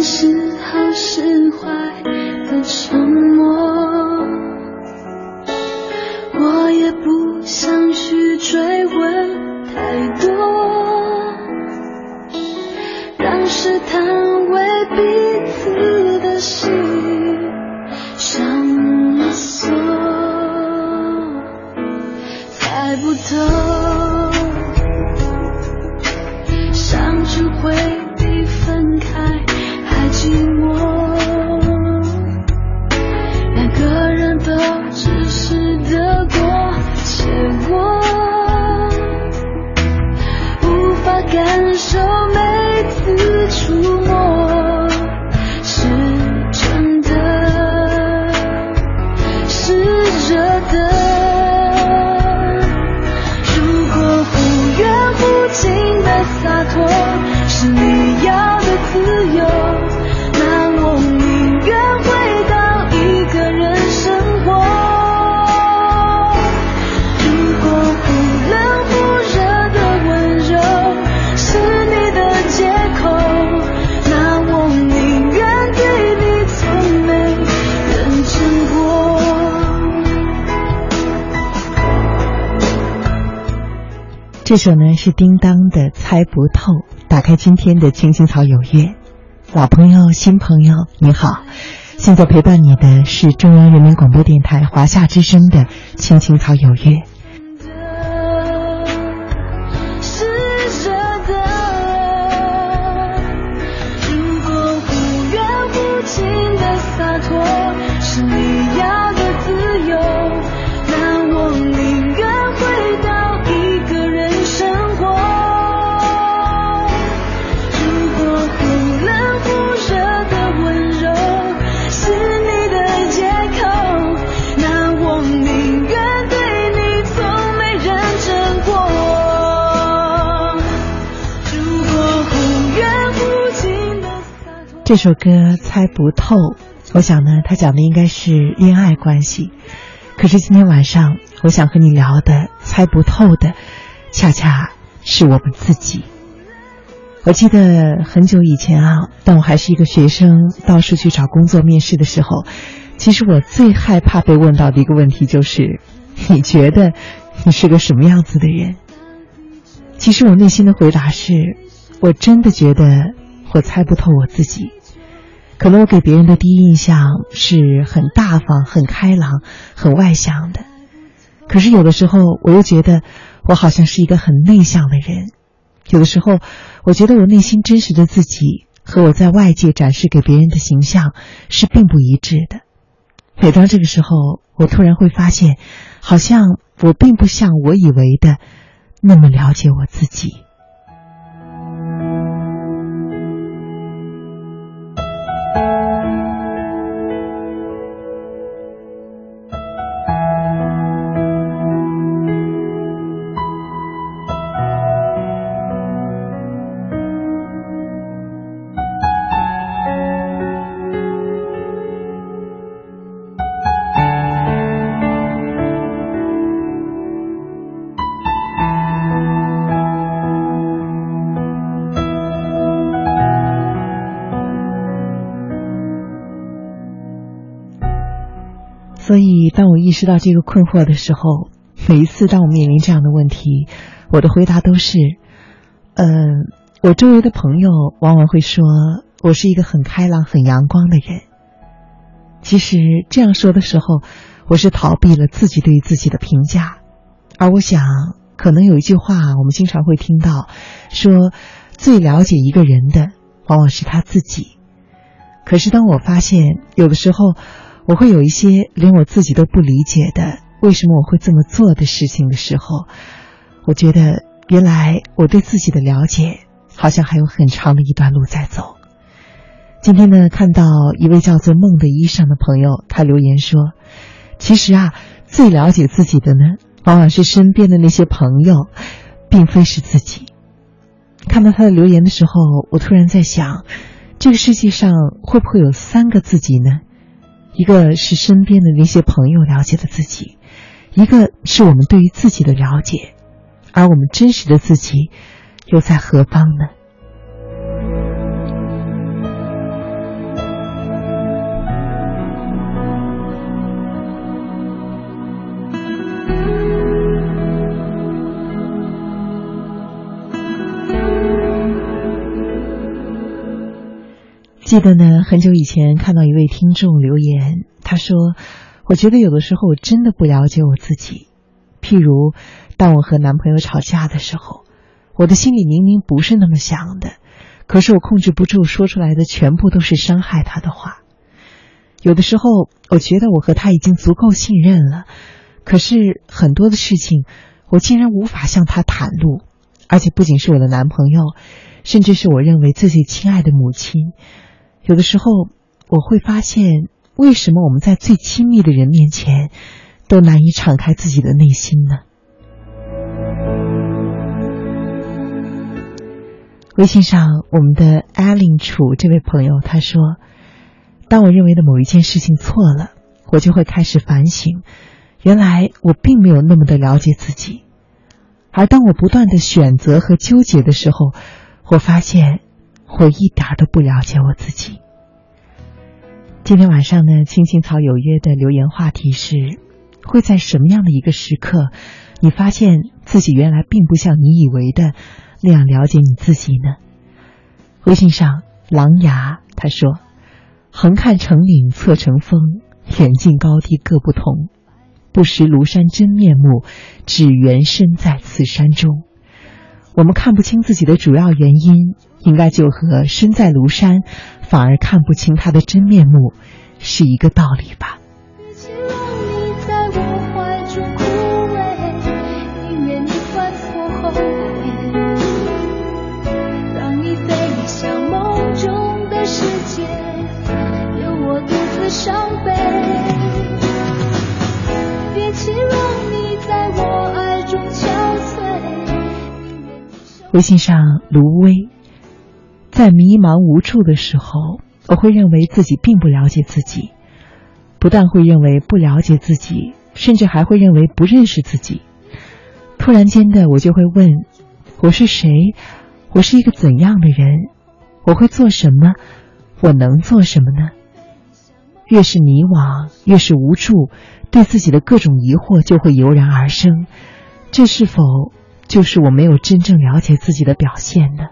是好是坏的这首呢是叮当的《猜不透》。打开今天的青青草有约，老朋友、新朋友，你好！现在陪伴你的是中央人民广播电台华夏之声的《青青草有约》。这首歌《猜不透》，我想呢，它讲的应该是恋爱关系。可是今天晚上，我想和你聊的猜不透的，恰恰是我们自己。我记得很久以前啊，当我还是一个学生，到处去找工作面试的时候，其实我最害怕被问到的一个问题就是：你觉得你是个什么样子的人？其实我内心的回答是，我真的觉得我猜不透我自己。可能我给别人的第一印象是很大方、很开朗、很外向的，可是有的时候我又觉得我好像是一个很内向的人。有的时候，我觉得我内心真实的自己和我在外界展示给别人的形象是并不一致的。每当这个时候，我突然会发现，好像我并不像我以为的那么了解我自己。所以，当我意识到这个困惑的时候，每一次当我面临这样的问题，我的回答都是：嗯、我周围的朋友往往会说我是一个很开朗、很阳光的人。其实这样说的时候，我是逃避了自己对自己的评价，而我想，可能有一句话我们经常会听到，说最了解一个人的往往是他自己。可是当我发现有的时候，我会有一些连我自己都不理解的为什么我会这么做的事情的时候，我觉得原来我对自己的了解好像还有很长的一段路在走。今天呢，看到一位叫做梦的衣裳的朋友，他留言说：“其实啊，最了解自己的呢，往往是身边的那些朋友，并非是自己。”看到他的留言的时候，我突然在想，这个世界上会不会有三个自己呢？一个是身边的那些朋友了解的自己，一个是我们对于自己的了解，而我们真实的自己又在何方呢？记得呢，很久以前看到一位听众留言，他说：“我觉得有的时候我真的不了解我自己。譬如，当我和男朋友吵架的时候，我的心里明明不是那么想的，可是我控制不住，说出来的全部都是伤害他的话。有的时候，我觉得我和他已经足够信任了，可是很多的事情，我竟然无法向他袒露，而且不仅是我的男朋友，甚至是我认为自己亲爱的母亲。”有的时候，我会发现，为什么我们在最亲密的人面前，都难以敞开自己的内心呢？微信上，我们的艾琳楚这位朋友他说：“当我认为的某一件事情错了，我就会开始反省，原来我并没有那么的了解自己。而当我不断的选择和纠结的时候，我发现。”我一点都不了解我自己。今天晚上呢，青青草有约的留言话题是：会在什么样的一个时刻，你发现自己原来并不像你以为的那样了解你自己呢？微信上，狼牙他说：“横看成岭侧成峰，远近高低各不同，不识庐山真面目，只缘身在此山中。”我们看不清自己的主要原因。应该就和身在庐山，反而看不清他的真面目，是一个道理吧。微信上，卢威。在迷茫无助的时候，我会认为自己并不了解自己，不但会认为不了解自己，甚至还会认为不认识自己。突然间的，我就会问：我是谁？我是一个怎样的人？我会做什么？我能做什么呢？越是迷惘，越是无助，对自己的各种疑惑就会油然而生。这是否就是我没有真正了解自己的表现呢？